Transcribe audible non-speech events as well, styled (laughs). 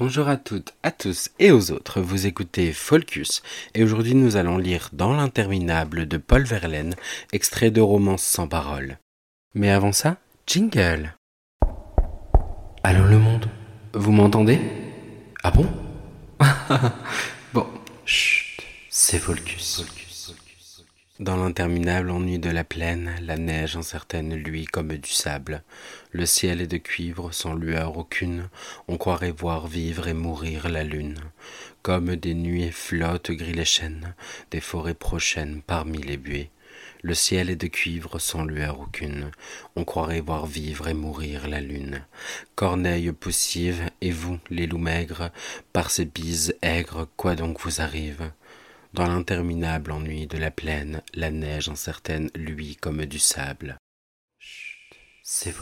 Bonjour à toutes, à tous et aux autres, vous écoutez Folcus et aujourd'hui nous allons lire Dans l'interminable de Paul Verlaine, extrait de Romance sans parole. Mais avant ça, jingle. Allô le monde, vous m'entendez? Ah bon? (laughs) Bon, chut, c'est Folcus. Dans l'interminable ennui de la plaine, la neige incertaine luit comme du sable. Le ciel est de cuivre, sans lueur aucune. On croirait voir vivre et mourir la lune. Comme des nuées flottent gris les chênes, des forêts prochaines parmi les buées. Le ciel est de cuivre sans lueur aucune. On croirait voir vivre et mourir la lune. Corneille poussive, et vous, les loups maigres, par ces bises aigres, quoi donc vous arrive? Dans l'interminable ennui de la plaine, la neige incertaine luit comme du sable. Chut, c'est.